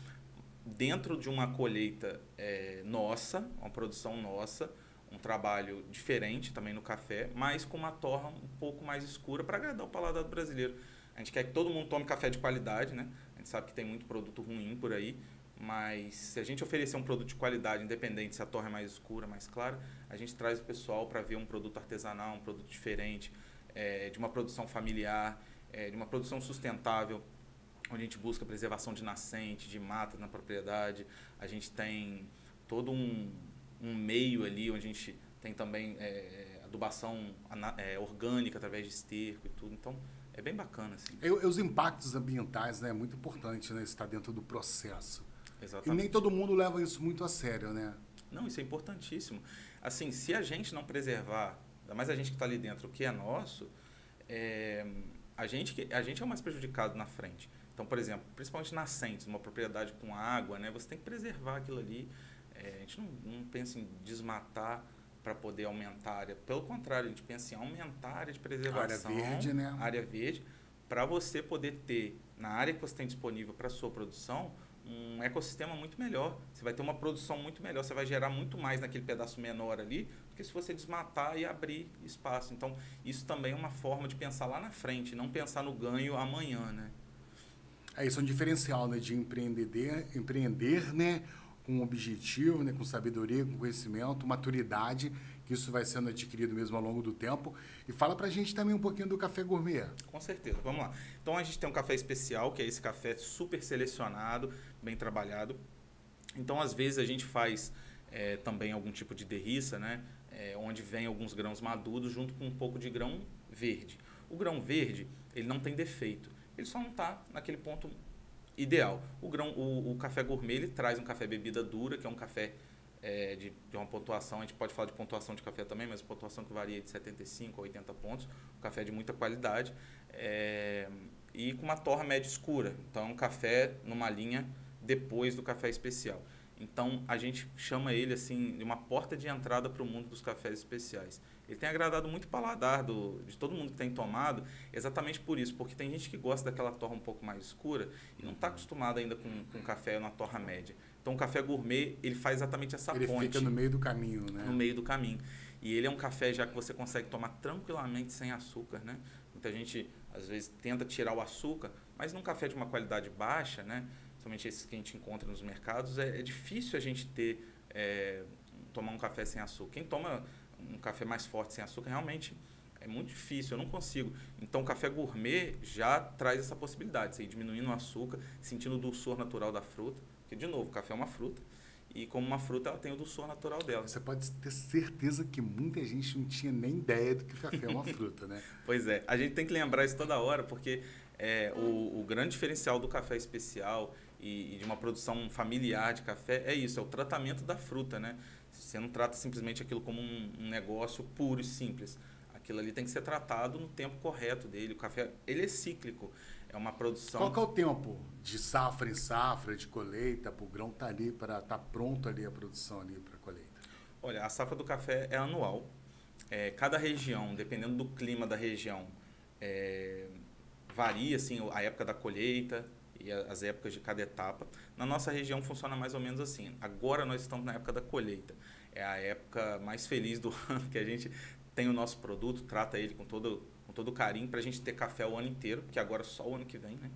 Dentro de uma colheita é, nossa, uma produção nossa, um trabalho diferente também no café, mas com uma torra um pouco mais escura para agradar o paladar do brasileiro. A gente quer que todo mundo tome café de qualidade, né? Sabe que tem muito produto ruim por aí, mas se a gente oferecer um produto de qualidade, independente se a torre é mais escura, mais clara, a gente traz o pessoal para ver um produto artesanal, um produto diferente, é, de uma produção familiar, é, de uma produção sustentável, onde a gente busca preservação de nascente, de mata na propriedade. A gente tem todo um, um meio ali onde a gente tem também é, adubação é, orgânica através de esterco e tudo. Então, é bem bacana. Assim. E, os impactos ambientais, né? É muito importante, né? Estar dentro do processo. Exatamente. E nem todo mundo leva isso muito a sério, né? Não, isso é importantíssimo. Assim, se a gente não preservar, ainda mais a gente que está ali dentro, o que é nosso, é, a, gente, a gente é o mais prejudicado na frente. Então, por exemplo, principalmente nascentes, uma propriedade com água, né? Você tem que preservar aquilo ali. É, a gente não, não pensa em desmatar para poder aumentar a área. Pelo contrário, a gente pensa em aumentar a área de preservação. Área verde, né? Área verde, para você poder ter, na área que você tem disponível para sua produção, um ecossistema muito melhor. Você vai ter uma produção muito melhor, você vai gerar muito mais naquele pedaço menor ali, do que se você desmatar e abrir espaço. Então, isso também é uma forma de pensar lá na frente, não pensar no ganho amanhã, né? É isso é um diferencial, né, de empreender, empreender, né, com objetivo, né, com sabedoria, com conhecimento, maturidade, que isso vai sendo adquirido mesmo ao longo do tempo. E fala pra gente também um pouquinho do café gourmet. Com certeza, vamos lá. Então a gente tem um café especial, que é esse café super selecionado, bem trabalhado. Então às vezes a gente faz é, também algum tipo de derriça, né, é, onde vem alguns grãos maduros junto com um pouco de grão verde. O grão verde, ele não tem defeito, ele só não está naquele ponto ideal. O, grão, o, o, café gourmet ele traz um café bebida dura, que é um café é, de, de, uma pontuação, a gente pode falar de pontuação de café também, mas pontuação que varia de 75 a 80 pontos, um café de muita qualidade, é, e com uma torra média escura. Então, é um café numa linha depois do café especial. Então, a gente chama ele assim de uma porta de entrada para o mundo dos cafés especiais. Ele tem agradado muito o paladar do, de todo mundo que tem tomado, exatamente por isso, porque tem gente que gosta daquela torra um pouco mais escura e não está acostumado ainda com, com café na torra média. Então, o café gourmet, ele faz exatamente essa ele ponte. Ele fica no meio do caminho, né? No meio do caminho. E ele é um café já que você consegue tomar tranquilamente sem açúcar, né? Muita gente, às vezes, tenta tirar o açúcar, mas num café de uma qualidade baixa, né? Somente esses que a gente encontra nos mercados, é, é difícil a gente ter... É, tomar um café sem açúcar. Quem toma um café mais forte sem açúcar, realmente é muito difícil, eu não consigo. Então, o café gourmet já traz essa possibilidade, você ir diminuindo o açúcar, sentindo o dulçor natural da fruta. Porque, de novo, o café é uma fruta. E como uma fruta, ela tem o dulçor natural dela. Você pode ter certeza que muita gente não tinha nem ideia do que o café é uma [laughs] fruta, né? pois é. A gente tem que lembrar isso toda hora, porque é, o, o grande diferencial do café especial e, e, de uma produção familiar de café é isso, é o tratamento da fruta, né? Você não trata simplesmente aquilo como um, um, negócio puro e simples. Aquilo ali tem que ser tratado no tempo correto dele. O café, ele é cíclico. É uma produção... Qual é o tempo de safra em safra, de colheita, para o grão estar tá ali, para estar tá pronto ali a produção ali para colheita? Olha, a safra do café é anual. É, cada região, dependendo do clima da região, é, varia assim, a época da colheita, e as épocas de cada etapa. Na nossa região funciona mais ou menos assim. Agora nós estamos na época da colheita. É a época mais feliz do [laughs] ano que a gente tem o nosso produto, trata ele com todo, com todo carinho para a gente ter café o ano inteiro, que agora só o ano que vem, né?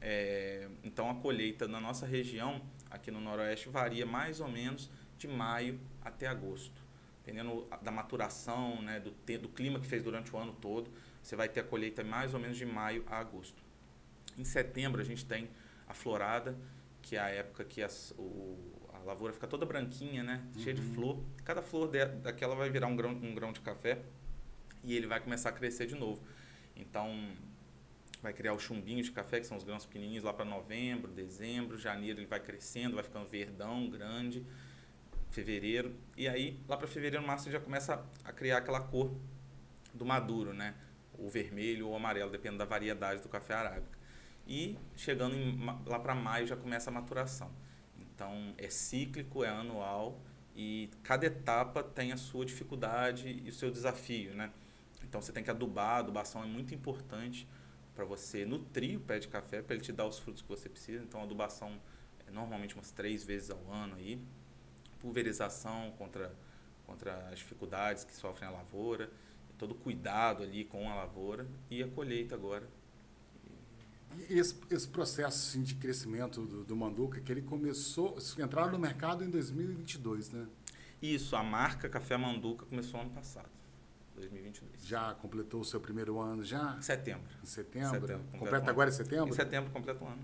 É, então a colheita na nossa região, aqui no Noroeste, varia mais ou menos de maio até agosto. Dependendo da maturação, né, do, do clima que fez durante o ano todo, você vai ter a colheita mais ou menos de maio a agosto. Em setembro a gente tem a florada, que é a época que as, o, a lavoura fica toda branquinha, né? Cheia de uhum. flor. Cada flor de, daquela vai virar um grão, um grão de café e ele vai começar a crescer de novo. Então, vai criar os chumbinhos de café, que são os grãos pequenininhos, lá para novembro, dezembro, janeiro ele vai crescendo, vai ficando verdão, grande, fevereiro. E aí, lá para fevereiro, março, já começa a criar aquela cor do maduro, né? o vermelho ou o amarelo, dependendo da variedade do café arábica. E chegando em, lá para maio já começa a maturação. Então é cíclico, é anual e cada etapa tem a sua dificuldade e o seu desafio, né? Então você tem que adubar, a adubação é muito importante para você nutrir o pé de café para ele te dar os frutos que você precisa. Então a adubação é normalmente umas três vezes ao ano aí, pulverização contra contra as dificuldades que sofrem a lavoura, todo cuidado ali com a lavoura e a colheita agora. E esse, esse processo assim, de crescimento do, do Manduca, que ele começou, entraram no mercado em 2022, né? Isso, a marca Café Manduca começou ano passado. 2022. Já completou o seu primeiro ano já? Em setembro. Em setembro. setembro completa agora em setembro? Em setembro completa o ano.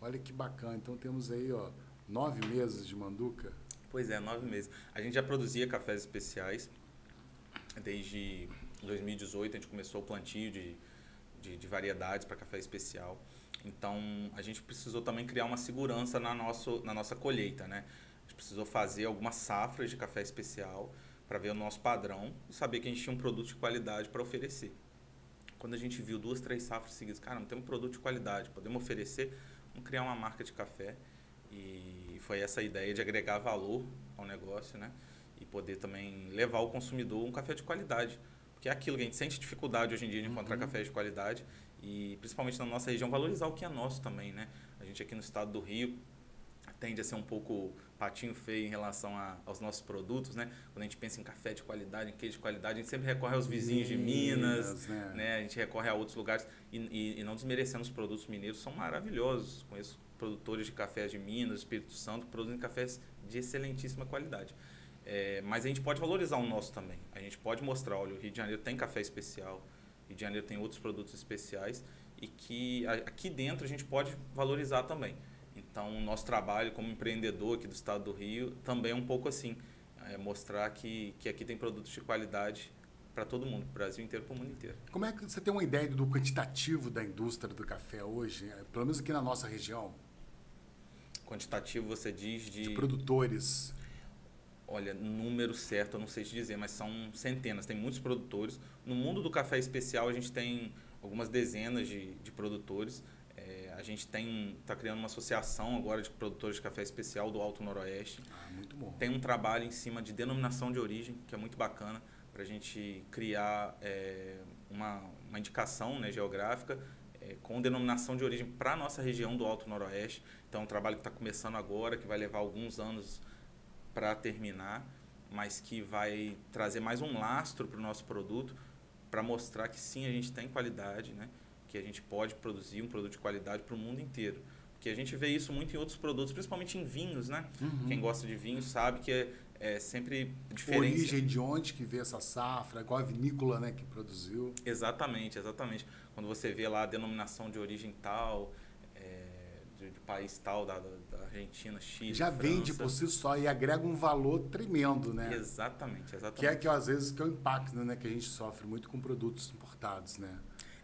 Olha que bacana. Então temos aí, ó, nove meses de Manduca. Pois é, nove meses. A gente já produzia cafés especiais desde 2018. A gente começou o plantio de, de, de variedades para café especial. Então a gente precisou também criar uma segurança na, nosso, na nossa colheita, né? A gente precisou fazer algumas safras de café especial para ver o nosso padrão e saber que a gente tinha um produto de qualidade para oferecer. Quando a gente viu duas, três safras seguidas, cara, não temos um produto de qualidade, podemos oferecer, vamos criar uma marca de café. E foi essa ideia de agregar valor ao negócio, né? E poder também levar ao consumidor um café de qualidade. Porque é aquilo que a gente sente dificuldade hoje em dia de encontrar uhum. café de qualidade e principalmente na nossa região valorizar o que é nosso também, né? A gente aqui no estado do Rio tende a ser um pouco patinho feio em relação a, aos nossos produtos, né? Quando a gente pensa em café de qualidade, em queijo de qualidade, a gente sempre recorre aos vizinhos de Minas, né? né? A gente recorre a outros lugares e, e, e, não desmerecendo os produtos mineiros, são maravilhosos. Conheço produtores de cafés de Minas, Espírito Santo, produzem cafés de excelentíssima qualidade. É, mas a gente pode valorizar o nosso também. A gente pode mostrar, olha, o Rio de Janeiro tem café especial, o Rio de Janeiro tem outros produtos especiais e que aqui dentro a gente pode valorizar também. Então, o nosso trabalho como empreendedor aqui do estado do Rio também é um pouco assim, é mostrar que, que aqui tem produtos de qualidade para todo mundo, para o Brasil inteiro, para o mundo inteiro. Como é que você tem uma ideia do quantitativo da indústria do café hoje, é, pelo menos aqui na nossa região? Quantitativo você diz de... De produtores. Olha, número certo eu não sei te dizer, mas são centenas, tem muitos produtores. No mundo do café especial a gente tem algumas dezenas de, de produtores, a gente tem está criando uma associação agora de produtores de café especial do Alto Noroeste. Ah, muito bom. Tem um trabalho em cima de denominação de origem que é muito bacana para a gente criar é, uma, uma indicação né, geográfica é, com denominação de origem para a nossa região do Alto Noroeste. Então, é um trabalho que está começando agora, que vai levar alguns anos para terminar, mas que vai trazer mais um lastro para o nosso produto, para mostrar que sim, a gente tem qualidade, né? que a gente pode produzir um produto de qualidade para o mundo inteiro. Porque a gente vê isso muito em outros produtos, principalmente em vinhos, né? Uhum. Quem gosta de vinho sabe que é, é sempre diferente. Origem de onde que veio essa safra, qual a vinícola né, que produziu. Exatamente, exatamente. Quando você vê lá a denominação de origem tal, de, de, país tal, da, da Argentina, Chile, Já França. vende por si só e agrega um valor tremendo, né? Exatamente, exatamente. Que é que às vezes que é o impacto né, que a gente sofre muito com produtos importados, né?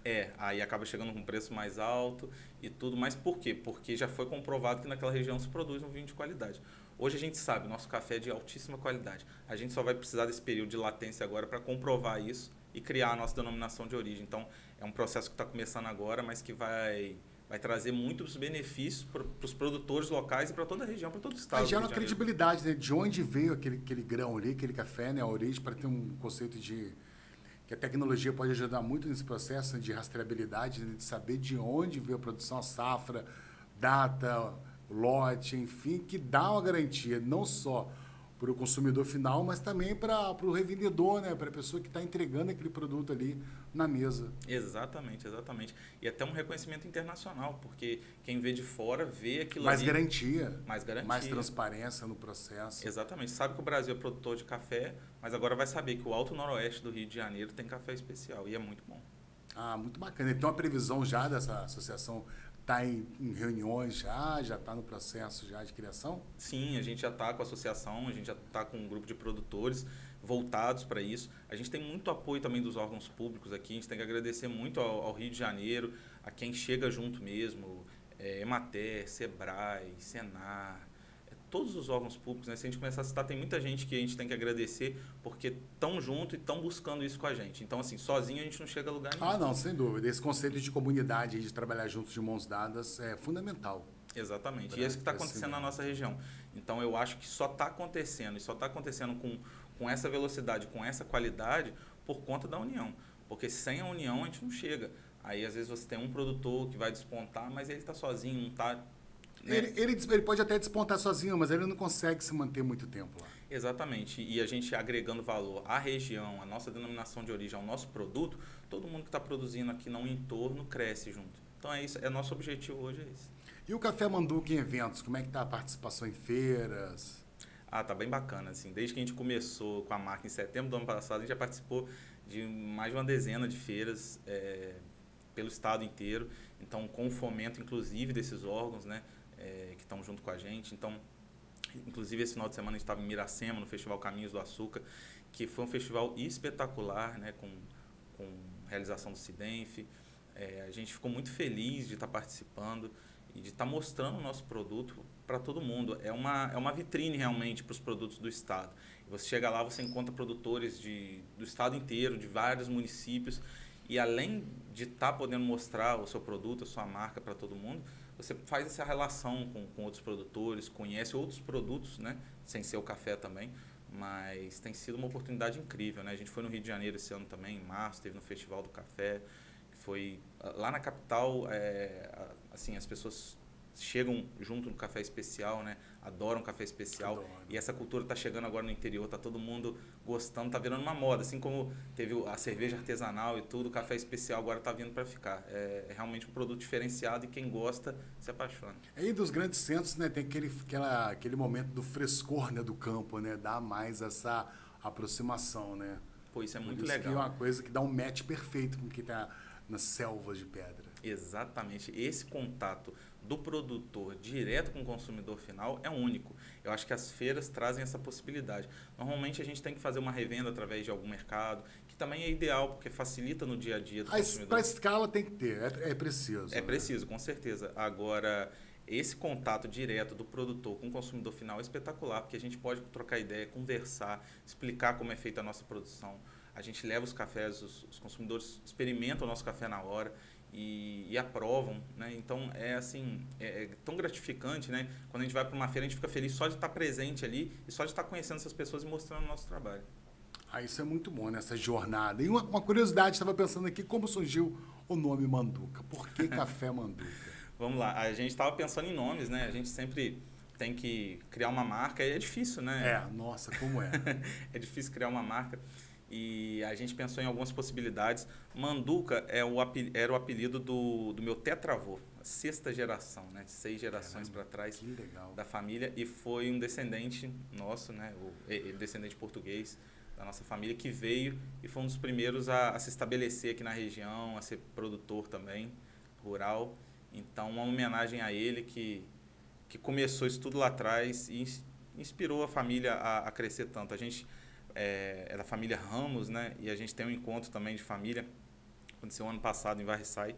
É, aí acaba chegando com um preço mais alto e tudo. Mas por quê? Porque já foi comprovado que naquela região se produz um vinho de qualidade. Hoje a gente sabe, nosso café é de altíssima qualidade. A gente só vai precisar desse período de latência agora para comprovar isso e criar a nossa denominação de origem. Então, é um processo que está começando agora, mas que vai, vai trazer muitos benefícios para os produtores locais e para toda a região, para todo o estado. Aí gera uma credibilidade né? de onde veio aquele, aquele grão ali, aquele café, né? a origem, para ter um conceito de que a tecnologia pode ajudar muito nesse processo de rastreabilidade, né, de saber de onde veio a produção, a safra, data, lote, enfim, que dá uma garantia não só para o consumidor final, mas também para o revendedor, né? para a pessoa que está entregando aquele produto ali na mesa. Exatamente, exatamente. E até um reconhecimento internacional, porque quem vê de fora vê aquilo mais ali. Garantia, mais garantia. Mais transparência no processo. Exatamente. Sabe que o Brasil é produtor de café, mas agora vai saber que o Alto Noroeste do Rio de Janeiro tem café especial e é muito bom. Ah, muito bacana. Então a previsão já dessa associação está em, em, reuniões já, já está no processo já de criação? Sim, a gente já está com a associação, a gente já está com um grupo de produtores voltados para isso. A gente tem muito apoio também dos órgãos públicos aqui, a gente tem que agradecer muito ao, ao Rio de Janeiro, a quem chega junto mesmo, é, Emater, Sebrae, Senar, todos os órgãos públicos, né? Se a gente começar a citar, tem muita gente que a gente tem que agradecer porque estão junto e estão buscando isso com a gente. Então, assim, sozinho a gente não chega a lugar nenhum. Ah, não, sem dúvida. Esse conceito de comunidade, de trabalhar juntos de mãos dadas, é fundamental. Exatamente. E é isso que está acontecendo na nossa região. Então, eu acho que só está acontecendo, e só está acontecendo com, com essa velocidade, com essa qualidade, por conta da união. Porque sem a união a gente não chega. Aí, às vezes, você tem um produtor que vai despontar, mas ele está sozinho, não está né? Ele, ele, ele, pode até despontar sozinho, mas ele não consegue se manter muito tempo lá. Exatamente. E a gente agregando valor à região, à nossa denominação de origem, ao nosso produto, todo mundo que está produzindo aqui no entorno cresce junto. Então é isso, é nosso objetivo hoje é isso. E o Café Manduca em eventos, como é que está a participação em feiras? Ah, tá bem bacana, assim. Desde que a gente começou com a marca em setembro do ano passado, a gente já participou de mais de uma dezena de feiras é, pelo estado inteiro. Então, com o fomento, inclusive, desses órgãos, né? É, que estão junto com a gente. Então, inclusive esse final de semana a gente estava em Miracema, no Festival Caminhos do Açúcar, que foi um festival espetacular, né, com, com realização do Cidenf. É, a gente ficou muito feliz de estar tá participando e de estar tá mostrando o nosso produto para todo mundo. É uma, é uma vitrine realmente para os produtos do Estado. Você chega lá, você encontra produtores de, do Estado inteiro, de vários municípios, e além de estar tá podendo mostrar o seu produto, a sua marca para todo mundo, você faz essa relação com, com outros produtores, conhece outros produtos, né? Sem ser o café também. Mas tem sido uma oportunidade incrível, né? A gente foi no Rio de Janeiro esse ano também, em março, teve no Festival do Café, que foi lá na capital, é, assim, as pessoas chegam junto no café especial, né? Adoram café especial. Adoro. E essa cultura está chegando agora no interior, tá todo mundo gostando, tá virando uma moda. Assim como teve a cerveja artesanal e tudo, o café especial agora está vindo para ficar. É, é, realmente um produto diferenciado e quem gosta se apaixona. Aí dos grandes centros, né, tem aquele, aquela, aquele momento do frescor né, do campo, né? Dá mais essa aproximação, né? Pô, isso é muito isso legal. Que é uma coisa que dá um match perfeito com quem está nas selvas de pedra. Exatamente. Esse contato do produtor direto com o consumidor final é único. Eu acho que as feiras trazem essa possibilidade. Normalmente a gente tem que fazer uma revenda através de algum mercado, que também é ideal, porque facilita no dia a dia do a consumidor. Para escala tem que ter, é, é preciso. É né? preciso, com certeza. Agora, esse contato direto do produtor com o consumidor final é espetacular, porque a gente pode trocar ideia, conversar, explicar como é feita a nossa produção. A gente leva os cafés, os, os consumidores experimentam o nosso café na hora e, e aprovam, né? Então é assim, é, é, tão gratificante, né? Quando a gente vai para uma feira, a gente fica feliz só de estar presente ali e só de estar conhecendo essas pessoas e mostrando o nosso trabalho. Ah, isso é muito bom nessa jornada. E uma, uma curiosidade, estava pensando aqui, como surgiu o nome Manduca? Por que [laughs] Café Manduca? Vamos lá, a gente estava pensando em nomes, né? A gente sempre tem que criar uma marca e é difícil, né? É, nossa, como é? [laughs] é difícil criar uma marca e a gente pensou em algumas possibilidades. Manduca é o, era o apelido do, do meu tetravô, a sexta geração, né? Seis gerações para trás da família e foi um descendente nosso, né? O, descendente português da nossa família que veio e foi um dos primeiros a, a se estabelecer aqui na região, a ser produtor também rural. Então, uma homenagem a ele que que começou isso tudo lá atrás e inspirou a família a, a crescer tanto. A gente é, é, da família Ramos, né? E a gente tem um encontro também de família. Aconteceu ano passado em Varriçai.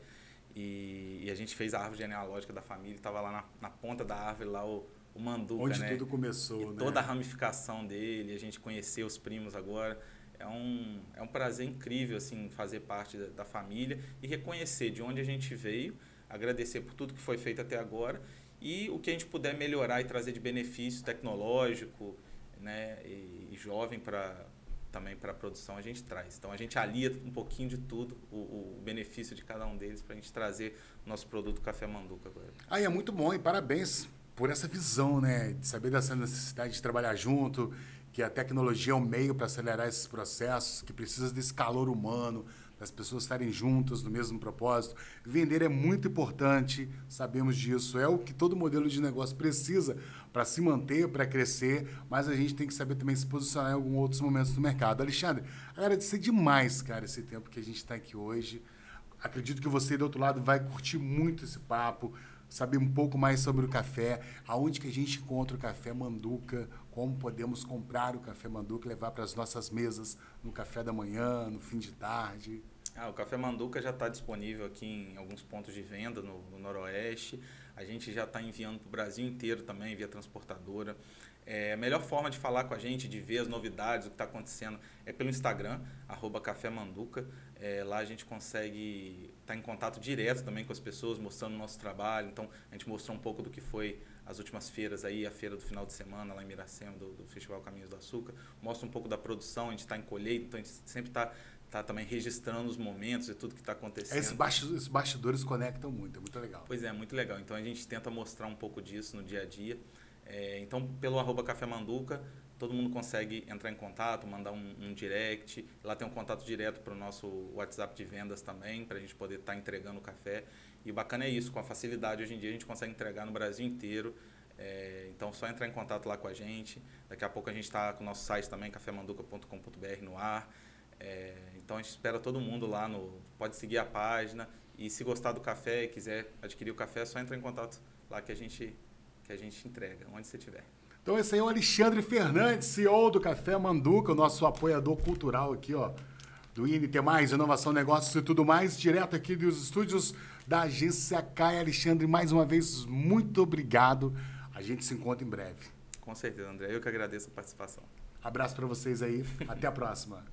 E, e a gente fez a árvore genealógica da família. Estava lá na, na, ponta da árvore, lá o, o Manduca, Onde né? tudo começou, e né? Toda a ramificação dele. A gente conheceu os primos agora. É um, é um prazer incrível, assim, fazer parte da, da família e reconhecer de onde a gente veio, agradecer por tudo que foi feito até agora e o que a gente puder melhorar e trazer de benefício tecnológico, né, e, e jovem para também para a produção a gente traz. Então a gente alia um pouquinho de tudo, o, o benefício de cada um deles para a gente trazer o nosso produto Café Manduca agora. Ah, é muito bom e parabéns por essa visão, né, de saber dessa necessidade de trabalhar junto, que a tecnologia é o meio para acelerar esses processos, que precisa desse calor humano, das pessoas estarem juntas no mesmo propósito. Vender é muito importante, sabemos disso. É o que todo modelo de negócio precisa para se manter, para crescer, mas a gente tem que saber também se posicionar em alguns outros momentos do mercado. Alexandre, agradecer demais, cara, esse tempo que a gente está aqui hoje. Acredito que você, do outro lado, vai curtir muito esse papo, saber um pouco mais sobre o café, aonde que a gente encontra o café Manduca, como podemos comprar o café Manduca levar para as nossas mesas no café da manhã, no fim de tarde. Ah, o Café Manduca já está disponível aqui em alguns pontos de venda no, no, Noroeste. A gente já está enviando para o Brasil inteiro também, via transportadora. É, a melhor forma de falar com a gente, de ver as novidades, o que está acontecendo, é pelo Instagram, arroba Café Manduca. É, lá a gente consegue estar tá em contato direto também com as pessoas, mostrando o nosso trabalho. Então, a gente mostrou um pouco do que foi as últimas feiras aí, a feira do final de semana lá em Miracema, do, do Festival Caminhos do Açúcar. Mostra um pouco da produção, a gente está em colheita, então a gente sempre está tá também registrando os momentos e tudo que está acontecendo. Esses, esses bastidores conectam muito, é muito legal. Pois é, muito legal. Então a gente tenta mostrar um pouco disso no dia a dia. É, então, pelo arroba Café Manduca, todo mundo consegue entrar em contato, mandar um, um direct. Lá tem um contato direto para o nosso WhatsApp de vendas também, para a gente poder estar tá entregando o café. E o bacana é isso, com a facilidade hoje em dia a gente consegue entregar no Brasil inteiro. É, então, só entrar em contato lá com a gente. Daqui a pouco a gente está com o nosso site também, cafemanduca.com.br no ar. É, então, a gente espera todo mundo lá no. Pode seguir a página. E se gostar do café e quiser adquirir o café, é só entrar em contato lá que a gente que a gente entrega, onde você estiver. Então esse aí é o Alexandre Fernandes, CEO do Café Manduca, o nosso apoiador cultural aqui, ó, do INT+, Inovação, Negócios e tudo mais, direto aqui dos estúdios da agência CAI. Alexandre, mais uma vez, muito obrigado. A gente se encontra em breve. Com certeza, André. Eu que agradeço a participação. Abraço para vocês aí. Até a próxima.